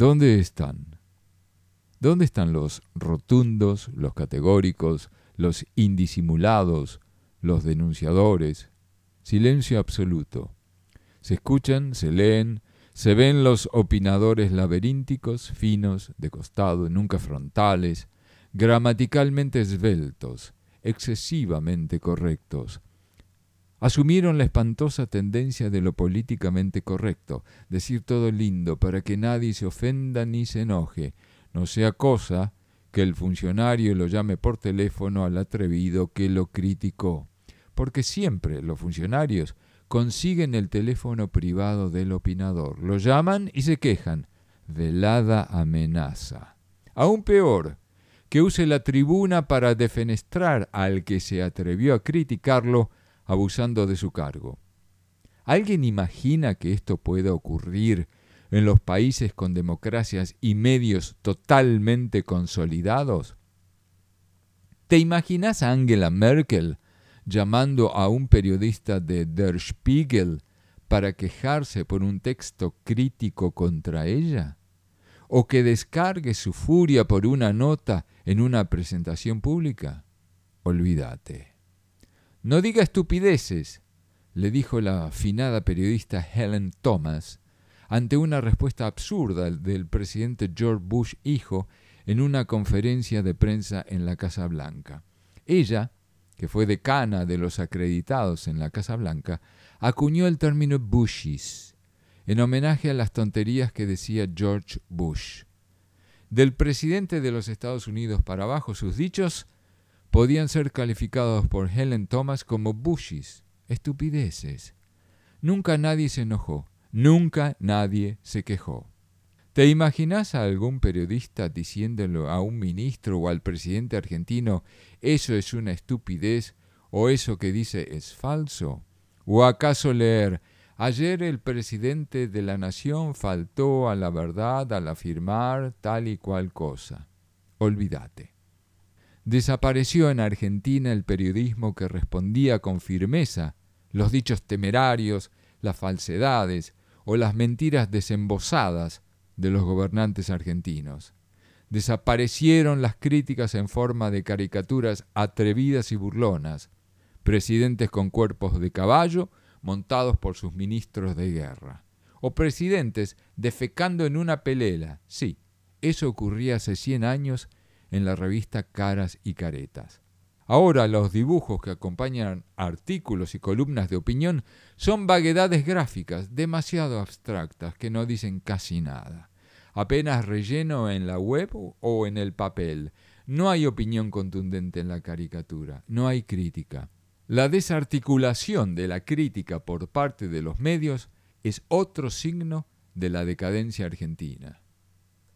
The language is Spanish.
¿Dónde están? ¿Dónde están los rotundos, los categóricos, los indisimulados, los denunciadores? Silencio absoluto. Se escuchan, se leen, se ven los opinadores laberínticos, finos, de costado, nunca frontales, gramaticalmente esbeltos, excesivamente correctos. Asumieron la espantosa tendencia de lo políticamente correcto, decir todo lindo para que nadie se ofenda ni se enoje, no sea cosa que el funcionario lo llame por teléfono al atrevido que lo criticó, porque siempre los funcionarios consiguen el teléfono privado del opinador, lo llaman y se quejan. Velada amenaza. Aún peor, que use la tribuna para defenestrar al que se atrevió a criticarlo abusando de su cargo. ¿Alguien imagina que esto pueda ocurrir en los países con democracias y medios totalmente consolidados? ¿Te imaginas a Angela Merkel llamando a un periodista de Der Spiegel para quejarse por un texto crítico contra ella? ¿O que descargue su furia por una nota en una presentación pública? Olvídate. No diga estupideces, le dijo la afinada periodista Helen Thomas ante una respuesta absurda del presidente George Bush hijo en una conferencia de prensa en la Casa Blanca. Ella, que fue decana de los acreditados en la Casa Blanca, acuñó el término Bushies, en homenaje a las tonterías que decía George Bush. Del presidente de los Estados Unidos para abajo, sus dichos podían ser calificados por Helen Thomas como bushies, estupideces. Nunca nadie se enojó, nunca nadie se quejó. ¿Te imaginas a algún periodista diciéndolo a un ministro o al presidente argentino, eso es una estupidez o eso que dice es falso? ¿O acaso leer, Ayer el presidente de la nación faltó a la verdad al afirmar tal y cual cosa. Olvídate. Desapareció en Argentina el periodismo que respondía con firmeza los dichos temerarios, las falsedades o las mentiras desembosadas de los gobernantes argentinos. Desaparecieron las críticas en forma de caricaturas atrevidas y burlonas, presidentes con cuerpos de caballo montados por sus ministros de guerra, o presidentes defecando en una pelela. Sí, eso ocurría hace 100 años en la revista Caras y Caretas. Ahora los dibujos que acompañan artículos y columnas de opinión son vaguedades gráficas demasiado abstractas que no dicen casi nada. Apenas relleno en la web o en el papel. No hay opinión contundente en la caricatura, no hay crítica. La desarticulación de la crítica por parte de los medios es otro signo de la decadencia argentina.